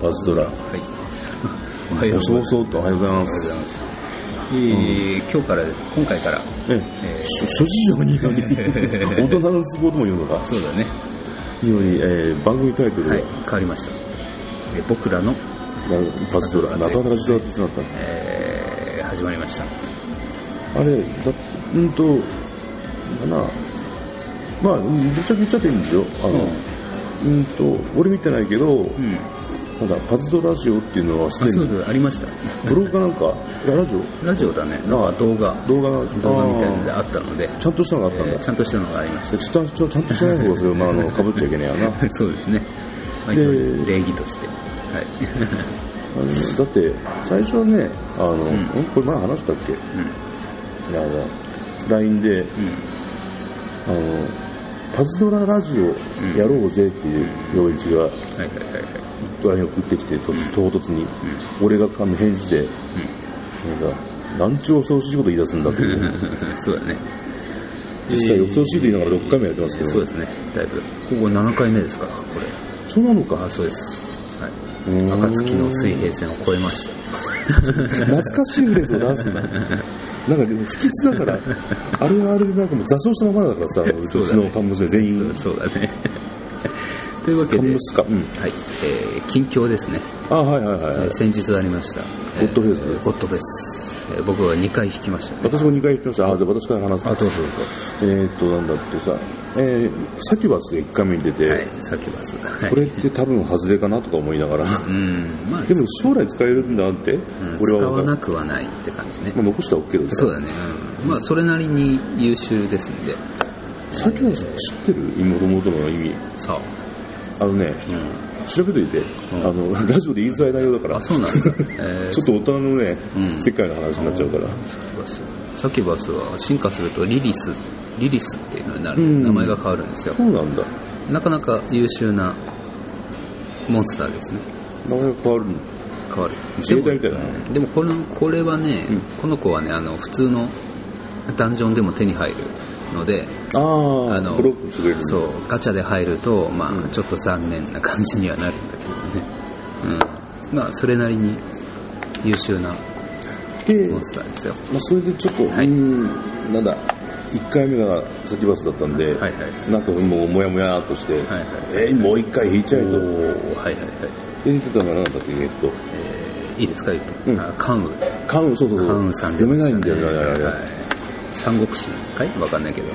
パズドラ。はい。お。そうそうとおはようございまおはようす。ございます。えー今日からです、今回から、ええー諸諸事情により、大人の都合とも言うのか、そうだね。により、えー番組タイトルが、はい、変わりました。えー僕らの、パズドラ、中田ラジドラってなったえー始まりました。あれ、だうんと、かな、まあ、ぶっちゃけ言っちゃっていいんですよ。あの、うんと、俺見てないけど、うん。ただ、パズドラジオっていうのはすあ、でに、そうそう、ありました。ブログかなんか、いやラジオ？ラジオだね。なんか動画、動画？が、動画みたいなのでああったので、ーちゃんとしたのがあったんだ。えーちゃんとしたのがありましでちゃんとしてない方がそれ、まあ、あの、かぶっちゃいけねえやな。た。そうですね。まあ、で一応礼儀として。はい。あのだって、最初はね、あの、んんこれ前話したっけ？うん。いや、LINE で、うん。あの、パズドララジオやろうぜっていう、陽一がはいはいはいはい。LINE を送ってきて、と唐突に、俺が返事で、なんか、なんちゅう恐ろしいこと言い出すんだっていう。そうだね。実際、恐ろしいと言いながら6回もやってますけど、そうですね。だいぶ。ここ7回目ですから、これ。そうなのかあ、。そうです。はい。暁の水平線を越えました。懐かしいフレーズを出すんだ。なんか、不吉だから、あれはあれでなんかもう座礁したままだからさ、うそうだねちの看護師全員、そうだね。というわけで、看護師か？うん。はい。えー、近況ですね。あ、はいはいはいはい。えー先日ありました。ゴッドフェイスえーゴッドフェイス。えー僕は2回弾きましたね。私も2回言ってました。あ、で、私から話す。あ、どうぞどうぞ。えーっと、なんだってさ、えー、サキュバスで1回目に出て、はい、さっきます。はいこれって多分外れかなとか思いながら、うん、まあ、でも将来使えるんだって、うん俺は使わな。くはないって感じね。まあ、残したら OK けどさ、そうだね。うん。まあ、それなりに優秀ですんで。サキュバス知ってる？妹々の意味。さあ。あのね、うん。調べといて、うんあの、ラジオで言いづらい内容だからあ、、そうなんだ。えーちょっと大人のね、うん世界の話になっちゃうから。サキュバスは進化するとリリス、リリスっていうのになる、うん名前が変わるんですよそ。うなんだ。なかなか優秀なモンスターですね。名前が変わるの？変わる。自衛隊みたいだなでもでもこの、これはね、うんこの子はね、あの、普通のダンジョンでも手に入るので、ああ、あのブロックるそう、ガチャで入ると、まあ、うんちょっと残念な感じにはなるんだけどね。うん。まあ、それなりに優秀なでモンスターですよ。まあ、それでちょっと、はいうーん、なんだ、1回目がサキュバスだったんで、はいはい。なんかもうもやもやっとして、はいはいえーもう一回引いちゃえと。はいはいはい。で、言ってたのが何だっけ、えっと、えーいいですか言うと。うんあ関羽。カウン、そうそうそう。関羽さん読めないんだよね、はい。三国志かい？わかんないけど。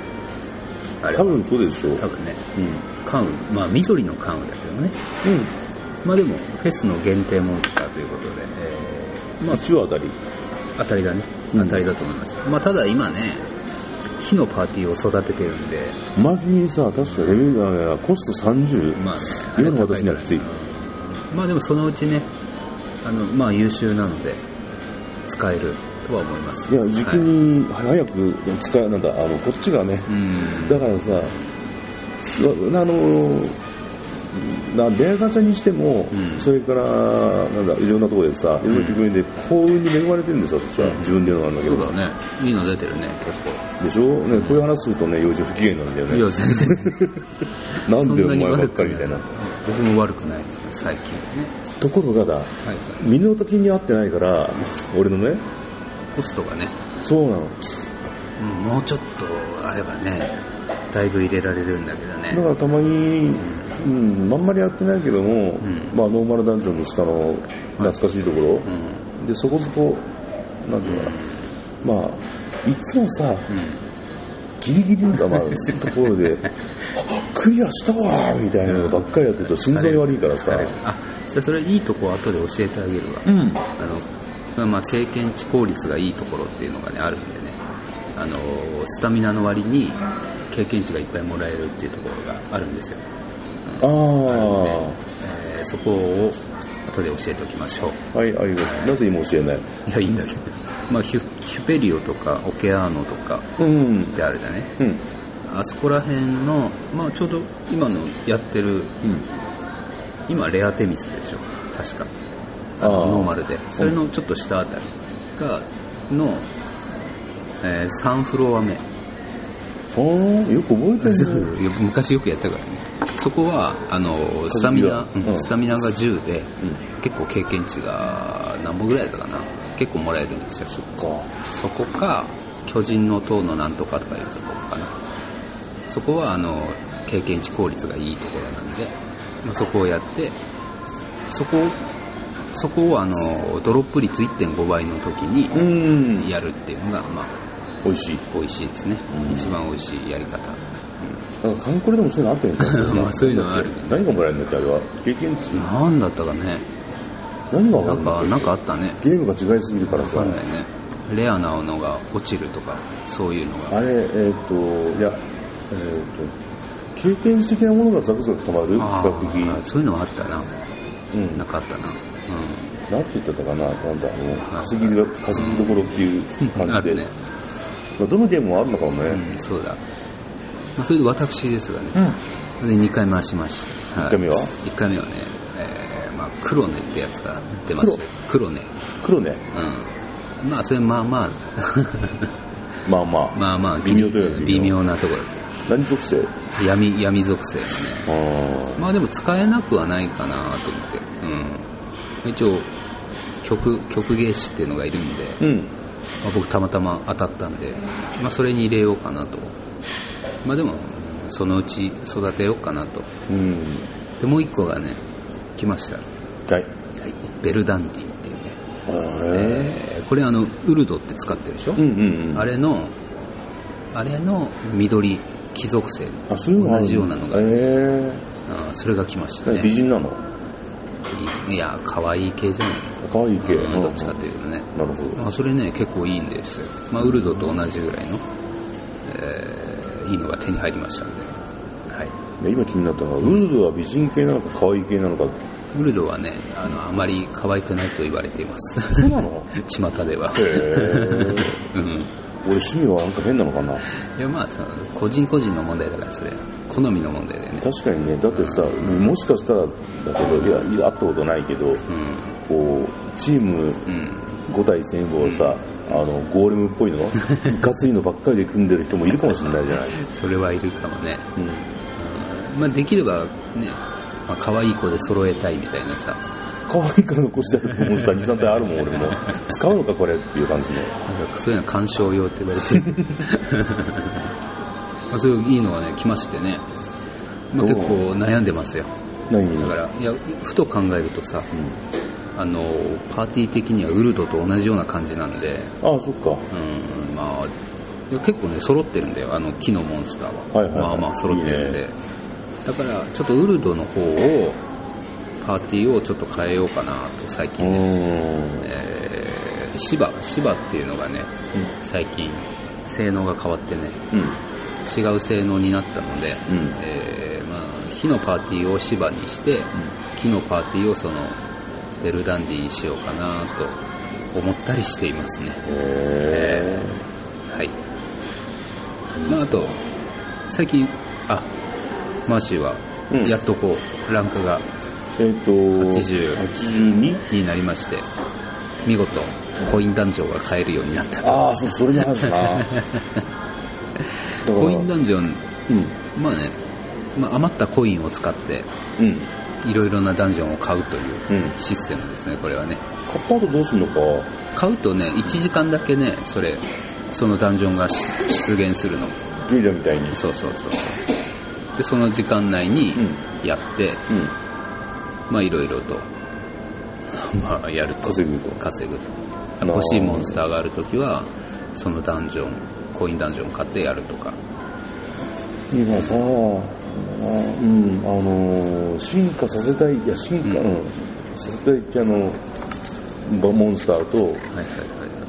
あれ多分そうでしょう。多分ね。うん。関羽。まあ、緑の関羽だけどね。うん。まあでも、フェスの限定モンスターということで、えーまあ、一応当たり。当たりだね。うん当たりだと思います。まあ、ただ今ね、火のパーティーを育ててるんで、マジにさ、確かレベルがコスト30。まあね、今の私にはきついうんまあでもそのうちね、あの、まあ優秀なので、使えるとは思います。いや、時期はいに早く使う、なんだ、あの、こっちがね、うん。だからさ、すあの、なレアガチャにしても、うんそれから、なんだ、いろんなところでさ、いろんな気分で幸運に恵まれてるんですよ、私は。うん自分で言うのなんだけど。そうだね。いいの出てるね、結構。でしょ？ね、こういう話するとね、幼児不機嫌なんだよね。いや、全然。なんでお前ばっかりみたいな。僕も悪くないですね、最近はね。ところがだ、はい。身の丈に合ってないから、俺のね、コストがね、そうなの。うんもうちょっとあればね、だいぶ入れられるんだけどね。だからたまに、うん、あんまりやってないけども、んまあノーマルダンジョンの下の懐かしいところ、うん。で、そこそこ、なんていうかな、まあ、いつもさ、うん。ギリギリの、まあ、ところで、あクリアしたわーみたいなのばっかりやってると心臓に悪いからさあそれいいとこ後で教えてあげるわ。うん。あの、まあまあ、経験値効率がいいところっていうのがね、あるんでね。あの、スタミナの割に経験値がいっぱいもらえるっていうところがあるんですよ。ああるんであ、えーそこを後で教えておきましょう。はい、ありがとう。なぜ今教えない？いや、いいんだけど。まあ、ヒュヒュペリオとかオケアーノとかうん。ってあるじゃね。うん。あそこら辺の、まあ、ちょうど今のやってる、うん。今レアテミスでしょ。確か。あのノーマルで。それのちょっと下あたりが、の、えー3フロア目。よく覚えてる。昔よくやったからねそこはあのスタミナ、うんうんスタミナが10で、うん。結構経験値が何本ぐらいだったかな結構もらえるんですよそっか。そこか巨人の塔のなんとかとかいうところかなそこはあの経験値効率がいいところなんで、まあ、そこをやってそこをそこをあのドロップ率1.5倍の時にうん。やるっていうのが、まあ、美味しい。美味しいですね、うん。一番美味しいやり方、なんか、カンコレでもそういうのあったよね。まあそういうのはある何がもらえるんだっけ、あれは。経験値？なんだったかね。何がなんかなんかあったね。ゲームが違いすぎるからわさ。かんないね。レアなのが落ちるとかそういうのが。あれ、えっ、と、いや、えっ、と、経験値的なものがザクザク溜まる？比あ較的。あそういうのはあったな。うん。なかったなうなんて言ってたかな、なんだ、あの、稼ぎが、稼ぎどころっていう感んじで。ねまあ、どのゲームもあるのかもね。うん、そうだ。まあ、それで私ですがね、で2回回しました。一回目は ?1 回目はね、えーまあ、黒根ってやつが出ました。黒根。黒ね。うん。まあ、それまあまあ、まあまあ。まあ まあ、微妙微妙なところだっ何属性？た。闇、闇属性のね。あまあでも使えなくはないかなと思って。うん。一応、曲、曲芸師っていうのがいるんで、あ。うん。まあ、僕たまたま当たったんで、まあ、それに入れようかなと。まあでも、そのうち育てようかなと。うん。で、もう一個がね、来ました。はい。はい、ベルダンディっていうね。えーこれあの、ウルドって使ってるでしょ、うんうんうん。あれの、あれの緑、貴族性同じようなのが、えあーそれが来ましたー、ね。美人なの？いや、可愛い系じゃない？可愛い系。うんどっちかというとね。なるほど。まあ、それね、結構いいんですよ。まあ、ウルドと同じぐらいの、えーいいのが手に入りましたんで。はい。で今気になったのは、ウルドは美人系なのか可愛い系なのか。ウルドはね、あの、あまり可愛くないと言われています。そうなの？巷では。へー。うん。俺趣味はなんか変なのかないや、まあ、その、個人個人の問題だから、それ。好みの問題だよね。確かにね、だってさ、もしかしたらだけど、いや、会ったことないけど、うん。こう、チームうん。5対戦をさ、あの、ゴーレムっぽいの、ガツいのばっかりで組んでる人もいるかもしれないじゃない？それはいるかもね。うん。うんまあ、できれば、ね、まあ、可愛い子で揃えたいみたいなさ。可愛いから残してあるモンスター2、3体あるもん、俺も。使うのか、これっていう感じの。そういうのは鑑賞用って言われてる。まあ、そういういいのがね、来ましてね。まあ、結構悩んでますよ。何？だから、いや、ふと考えるとさ、うん。あの、パーティー的にはウルドと同じような感じなんで、ああ、そっか。うん、まあ、結構ね、揃ってるんだよ、あの木のモンスターは。はいはいはいまあまあ揃ってるんで。いいねだから、ちょっとウルドの方を、パーティーをちょっと変えようかなと、最うー近ね。ん。えー、芝、芝っていうのがね、最近、性能が変わってね、うん。違う性能になったので、うんえーまあ、火のパーティーを芝にして、木のパーティーをその、ベルダンディにしようかなと思ったりしていますね。へはい。まあ、あと、最近、あ、マーシーはうん、やっとこう、ランクがえっ、と、80 82? になりまして、見事、コインダンジョンが買えるようになった。ああ、そう、それの話だな。だからコインダンジョン、うん。まあね、まあ、余ったコインを使って、うん。いろいろなダンジョンを買うといううん。システムですね、これはね。買った後どうすんのか？買うとね、1時間だけね、それ、そのダンジョンがし出現するの。ゲリラみたいに。そうそうそう。で、その時間内にうんやって、うん。まあいろいろと、まあやると。稼ぐと稼ぐと。あのー欲しいモンスターがあるときは、そのダンジョン、コインダンジョン買ってやるとか。今さ、あうん、あのー、進化させたい、いや、進化、ううんん、させたいってあの、バモンスターと、はいはいはいはい。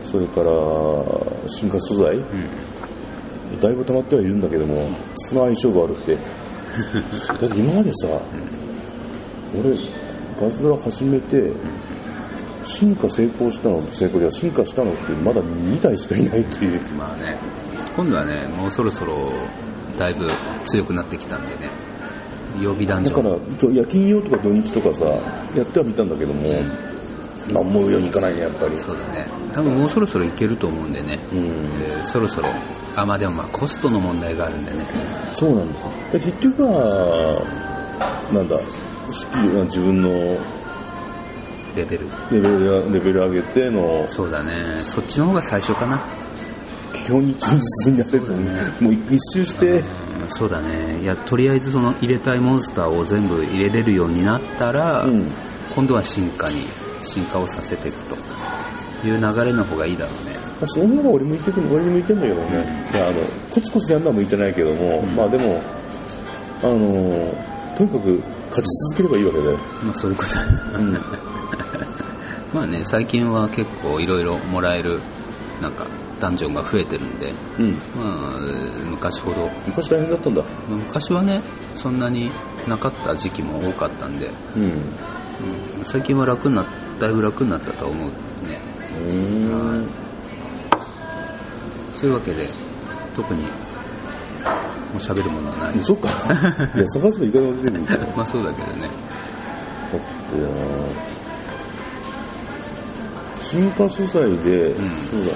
それから、進化素材、うん。だいぶ溜まってはいるんだけども、その相性が悪くて。だって今までさ、俺、ガズドラ始めて、進化成功したの、成功では進化したのってまだ2体しかいないっていう。まあね、今度はね、もうそろそろ、だいぶ強くなってきたんでね、予備ダンジだから夜勤用とか土日とかさ、やってはみたんだけども、まあ、思うようにいかないね、やっぱり。そうだね。多分もうそろそろいけると思うんでね。うん。えーそろそろ。あ、まあでもまあコストの問題があるんでね。そうなんです結局は、なんだ、スキル、自分のレベル。レベルや、レベル上げての、そうだね。そっちの方が最初かな。基本に忠実になれると思う。もう一周して、うんそうだね。いや、とりあえずその入れたいモンスターを全部入れれるようになったら、うん。今度は進化に、進化をさせていくという流れの方がいいだろうね。まあ、その方が俺向いてく俺に向いてんだけどね。いや、あの、コツコツやるのは向いてないけども、うんまあでも、あの、とにかく勝ち続ければいいわけで。まあそういうことうん。まあね、最近は結構いろいろもらえる、なんか、ダンジョンが増えてるんで、うん。まあ、昔ほど、昔大変だったんだ。まあ昔はね、そんなになかった時期も多かったんで、うん。うん最近は楽になっだいぶ楽になったとは思うね。うーん。そういうわけで、特に、もう喋るものはない。そっか。いや、探せばいくらでも出てくるんだよ。まあそうだけどね。だってな進化素材で、んそうだね。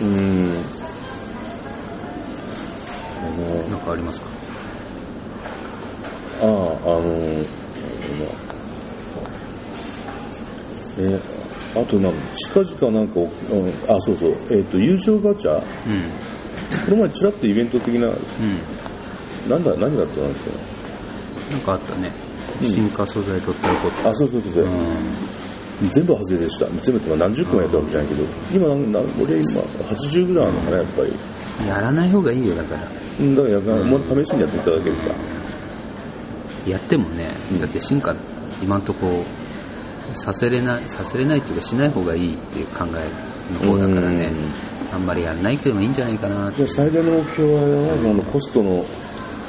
うん。あなんかありますか？の、ああ、あの、えーあとなん近々なんか、うんあ、そうそう、えっ、と、優勝ガチャ、うん。この前ちらっとイベント的な、うん。なんだ、何だったんですか？なんかあったね。うん進化素材取ったらこっあ、そうそうそうそう、うん。全部外れでした。全部ってまあ何十個もやったわけじゃないけど、今な俺今80ぐらいあるのかな、やっぱり。やらない方がいいよ、だから。うん、だからやが、もう試しにやっていただけるさ。やってもね、うんだって進化、今んとこ、させれない、させれないっていうかしない方がいいっていう考えの方だからね、あんまりやらないけどもいいんじゃないかなじゃあ最大の目標は、あのコストの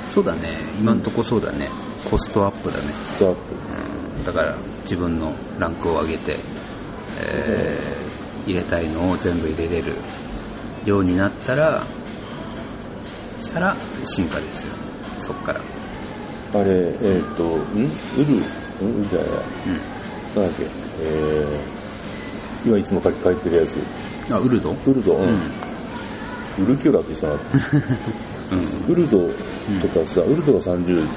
そうだね、今んとこそうだね、コストアップだね。ストアップ。うんだから自分のランクを上げて、えー入れたいのを全部入れれるようになったら、したら進化ですよ。そっから。あれ、えっ、と、ん？ウル、ん？じゃないや。うん。なんだっけ、えー、今いつも書き換えてるやつ。あ、ウルド？ウルド、うウルキュラって人な うん。ウルドとかさ、ウルドが30、うん。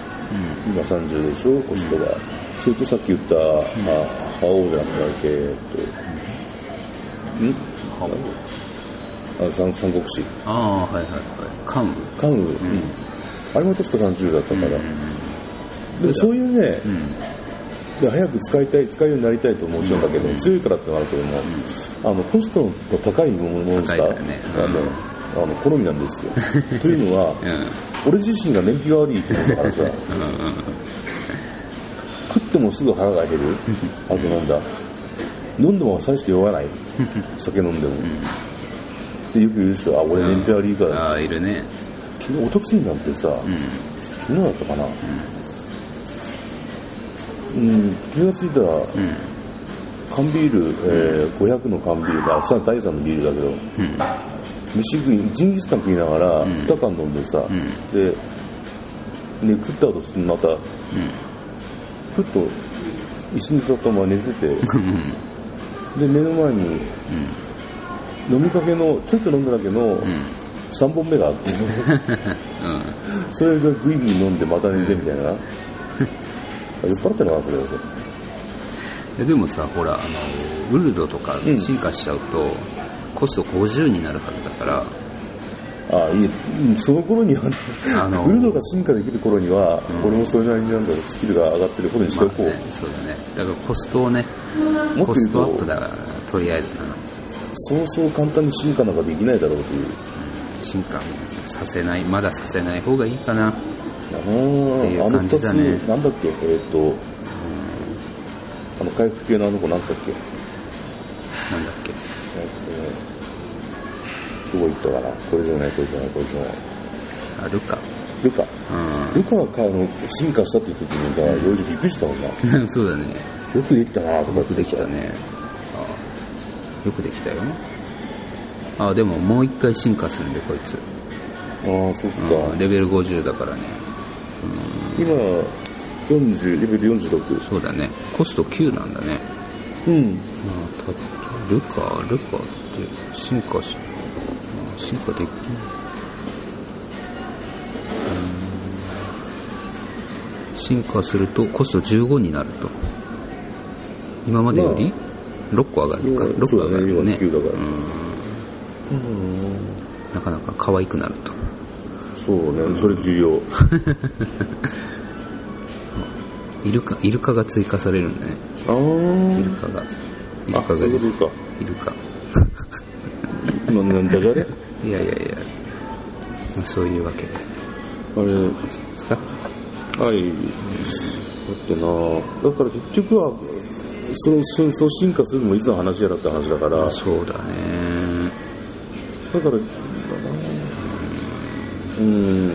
今30でしょ、コストが。それとさっき言った、あ、覇王じゃなくて、えっと、ん覇あ三三国志。ああ、はいはいはい。関羽関羽、うん。あれも確か30だったから。でもそういうね、うん。で早く使いたい、使えるようになりたいともちろんだけど、強いからってのはあるけども、あの、コストの高いものモンスター、高いからねうんあの、あの、好みなんですよ。というのは、うん。うん。俺自身が燃費が悪いってことだからさ、うん。食ってもすぐ腹が減る。あとなんだ、飲んでも最初酔わない。酒飲んでも。ってよく言うでしょ、あ、俺燃費悪いから。ああ、いるね。昨日、おとついなんてさ、うん。昨日だったかな。うん、気がついたら、うん。缶ビール、えー、500の缶ビールが、さ、第3のビールだけど、うん。飯食い、ジンギスカン食いながら、うん2缶飲んでさ、うんで、ね、食った後すぐまた、うん。ふっと、椅子に座ったまま寝てて、うん。で、目の前に、飲みかけの、ちょっと飲んだだけのうん。3本目があって、うん。それがグイグイ飲んでまた寝てみたいな。酔っ払ってるのかな、それ。ででもさ、ほら、あの、ウルドとかうん進化しちゃうと、コスト50になるはずだから、あいい、うんその頃には、あのウルドが進化できる頃には、うん俺もそれなりになんだろう、スキルが上がってる頃にしておこう。まあねそうだね。だからコストをね、もっと言うコストアップと、だから、とりあえずな。そうそう簡単に進化なんかできないだろうという。進化させない、まださせない方がいいかな。あいうだねなんだっけ、えっ、と、あの回復系のあの子なんだっけ、なんだっけ？えっ、とね、どこ行ったかなこれじゃない、これじゃない、これじゃない。あるか。ルカ。うルカがあの進化したって時にさ、いろいろびっくりしたもんな。よん。そうだね。くできたなとかよくできたね。あよくできたよ。あ、でももう一回進化するんで、こいつ。ああ、そっか。うんレベル50だからね。今、40、レベル46。そうだね。コスト9なんだね。うん。まあ、たルカ、ルカって進化し、まあ進化できん。うーん進化するとコスト15になると。今までより6個上がるか。うん6個上がるよね。そうだね今9だかうん。なかなか可愛くなると。そうね、それ重要。イルカ、イルカが追加されるんだね。あイルー。カが。イルあ、カがそういうことか。イルカ。ななんだじゃれ いやいやいや。まあ、そういうわけで。あれ、ですか？はい。だってなだから結局は、その、そそう進化するのもいつの話やらって話だから、だそうだね。から、うん。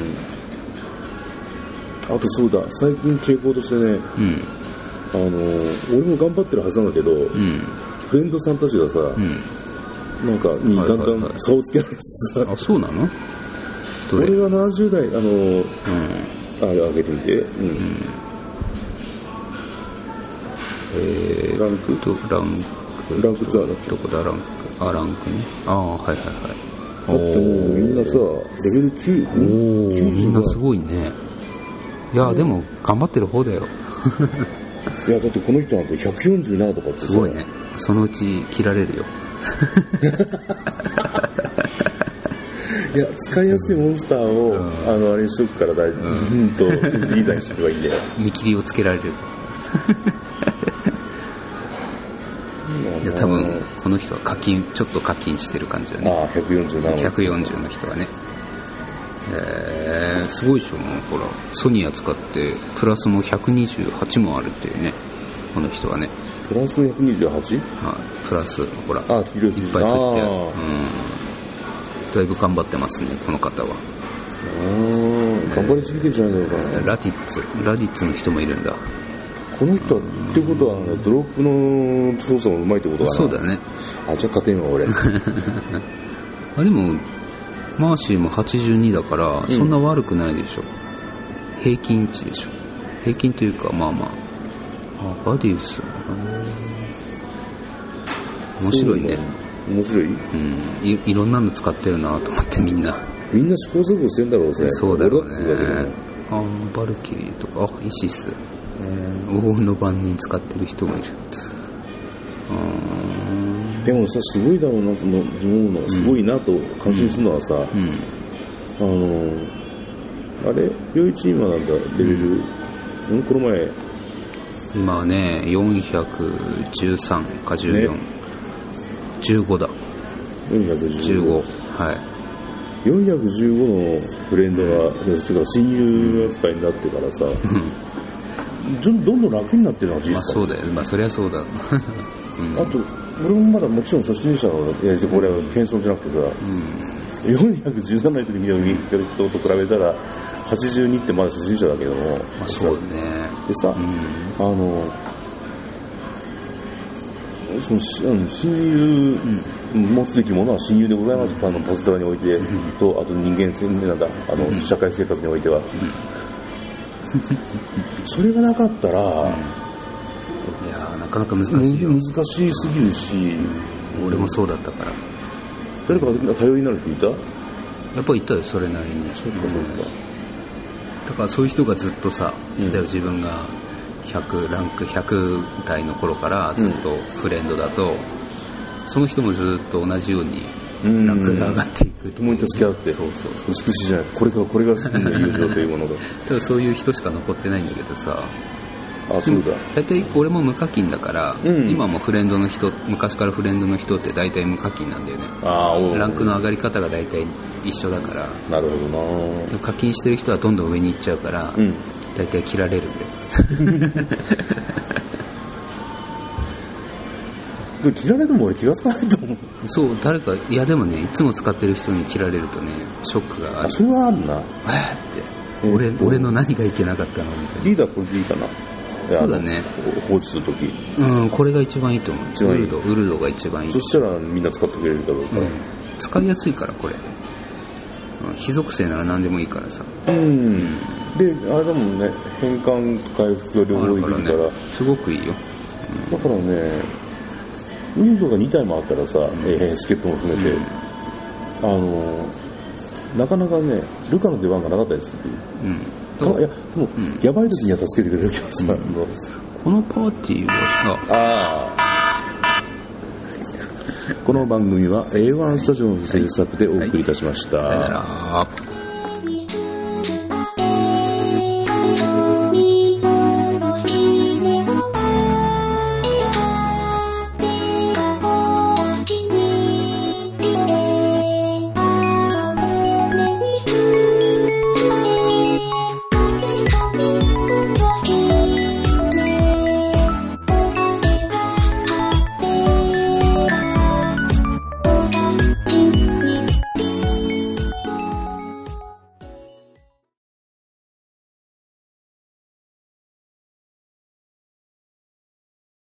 あとそうだ、最近傾向としてね、うん。あの、俺も頑張ってるはずなんだけど、うん。フレンドさんたちがさ、うん。なんか、にだんだはいはいはいん差をつけられてさ、あ、そうなの？俺が70代、あの、うん。あれ上げてみて、う。うんん。えランク？ーと、ランク？ランクツアーだっけ？どこだ、ランク？あ、ランクね。ああ、はいはいはい。だってもうみんなさ、レベル9、おー、みんなすい。ごいね。いや、でも、頑張ってる方だよ。いや、だってこの人なんて147とかってさすごいね。そのうち切られるよ。いや、使いやすいモンスターを、うんあの、あれにしとくから大丈夫。ううんと、リーダーにしとけばいいんだよ。見切りをつけられる。いや、多分、この人は課金、ちょっと課金してる感じだね。ああ、147。140の人はね。えー、すごいでしょ、もうほら、ソニア使って、プラスも128もあるっていうね、この人はね。プラス 128? はい、プラス、ほら、あ、広いいっぱい食ってある。あうん。だいぶ頑張ってますね、この方は。あー頑張りすぎてんじゃないのかな。ラディッツ、ラディッツの人もいるんだ。この人は、ってことは、ドロップの操作もうまいってことかな。そうだね。あ、じゃあ勝てんわ、俺。あ、でも、マーシーも82だから、うんそんな悪くないでしょ。平均値でしょ。平均というか、まあまあ。あ、バディウス。面白いね。面白い？うんい。いろんなの使ってるなと思ってみんな。みんな試行錯誤してんだろうね。そうだろうね。あ、バルキリーとか、あ、イシス。えー、黄金の番人使ってる人もいる。うん。でもさ、すごいだろうなと思うのは、すごいなと感心するのはさ、うん。あの、あれ、両一今なん。だ、レベル、うん、この前、今ね、413か14。ね15だ。415。15。はい。415のフレンドが、てか親友扱いになってからさ、どんどん楽になってるのは実まあ際。そうだよ。まあそりゃそうだ。うん。あと、俺もまだもちろん初心者の、いや、これは謙遜じゃなくてさ、417の時に見てる人と比べたら、82ってまだ初心者だけども、まあそうだね。でさ、うん。あの、そのしあの親友、持つべきものは親友でございます、あのポストラにおいて、と、あと人間性なんだ、あの、社会生活においては。それがなかったら、いやーなかなか難しいよ。難しすぎるし、俺もそうだったから。誰かが頼りになるって言った？やっぱりいたよ、それなりに。そうか、そうか。だからそういう人がずっとさ、自分が100、ランク100代の頃からずっとフレンドだと、その人もずっと同じようにうんランクが上がっていく共に助け合ってそうそうそう。美しいじゃない。これが、これが真の友情というものが。ただそういう人しか残ってないんだけどさ、あ、そうだ。大体俺も無課金だから、うん今もフレンドの人、昔からフレンドの人って大体無課金なんだよね。あランクの上がり方が大体一緒だから、なるほどなで課金してる人はどんどん上に行っちゃうから、うん。大体切られるんだよ。でも切られても俺気がつかないと思う。そう、誰か、いやでもね、いつも使ってる人に切られるとね、ショックがああ、る。それはあるな。えーって、うん俺、俺の何がいけなかったのみたいリーダーこれでいいかな。そうだねあの放置するとき。な。うん、これが一番いいと思う。一番いいウルド、ウルドが一番いい。そしたらみんな使ってくれるだろうから。うん、使いやすいから、これ。うん非属性なら何でもいいからさ。うん。で、あれだもんね、変換回復が両あるから方できるから。ね、すごくいいよ。だからね、ウィンドが2体もあったらさ、えーチケットも含めて、あのなかなかね、ルカの出番がなかったですっていう。うん。いや、でもう、ん。やばい時には助けてくれるけどさ、あのこのパーティーはさ、ああ。この番組は A1 スタジオの制作でお送りいたしました。さよなら。